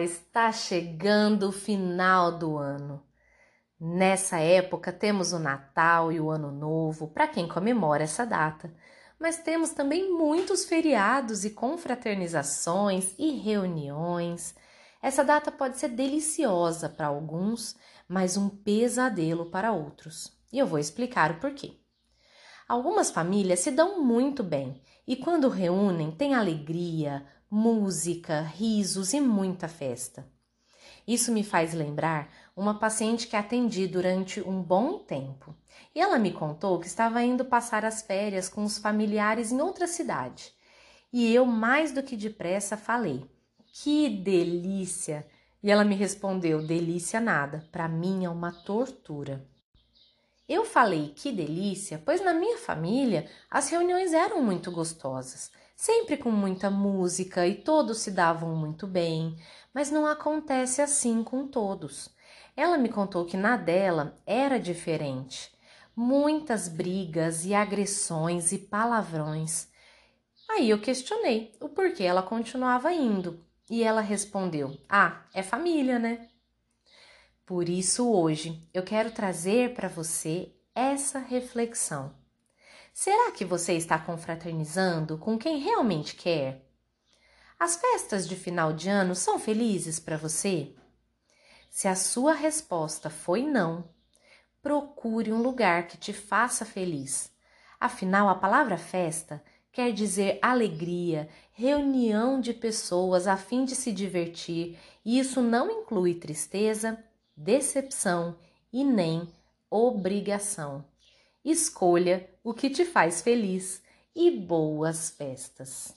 Está chegando o final do ano. Nessa época temos o Natal e o Ano Novo para quem comemora essa data, mas temos também muitos feriados e confraternizações e reuniões. Essa data pode ser deliciosa para alguns, mas um pesadelo para outros. E eu vou explicar o porquê. Algumas famílias se dão muito bem e, quando reúnem, tem alegria, música, risos e muita festa. Isso me faz lembrar uma paciente que atendi durante um bom tempo. E ela me contou que estava indo passar as férias com os familiares em outra cidade. E eu, mais do que depressa, falei: Que delícia! E ela me respondeu: Delícia nada, para mim é uma tortura. Eu falei que delícia, pois na minha família as reuniões eram muito gostosas sempre com muita música e todos se davam muito bem, mas não acontece assim com todos. Ela me contou que na dela era diferente. Muitas brigas e agressões e palavrões. Aí eu questionei o porquê ela continuava indo e ela respondeu: Ah, é família, né? Por isso hoje eu quero trazer para você essa reflexão. Será que você está confraternizando com quem realmente quer? As festas de final de ano são felizes para você? Se a sua resposta foi não, procure um lugar que te faça feliz. Afinal, a palavra festa quer dizer alegria, reunião de pessoas a fim de se divertir, e isso não inclui tristeza, decepção e nem obrigação. Escolha o que te faz feliz e boas festas.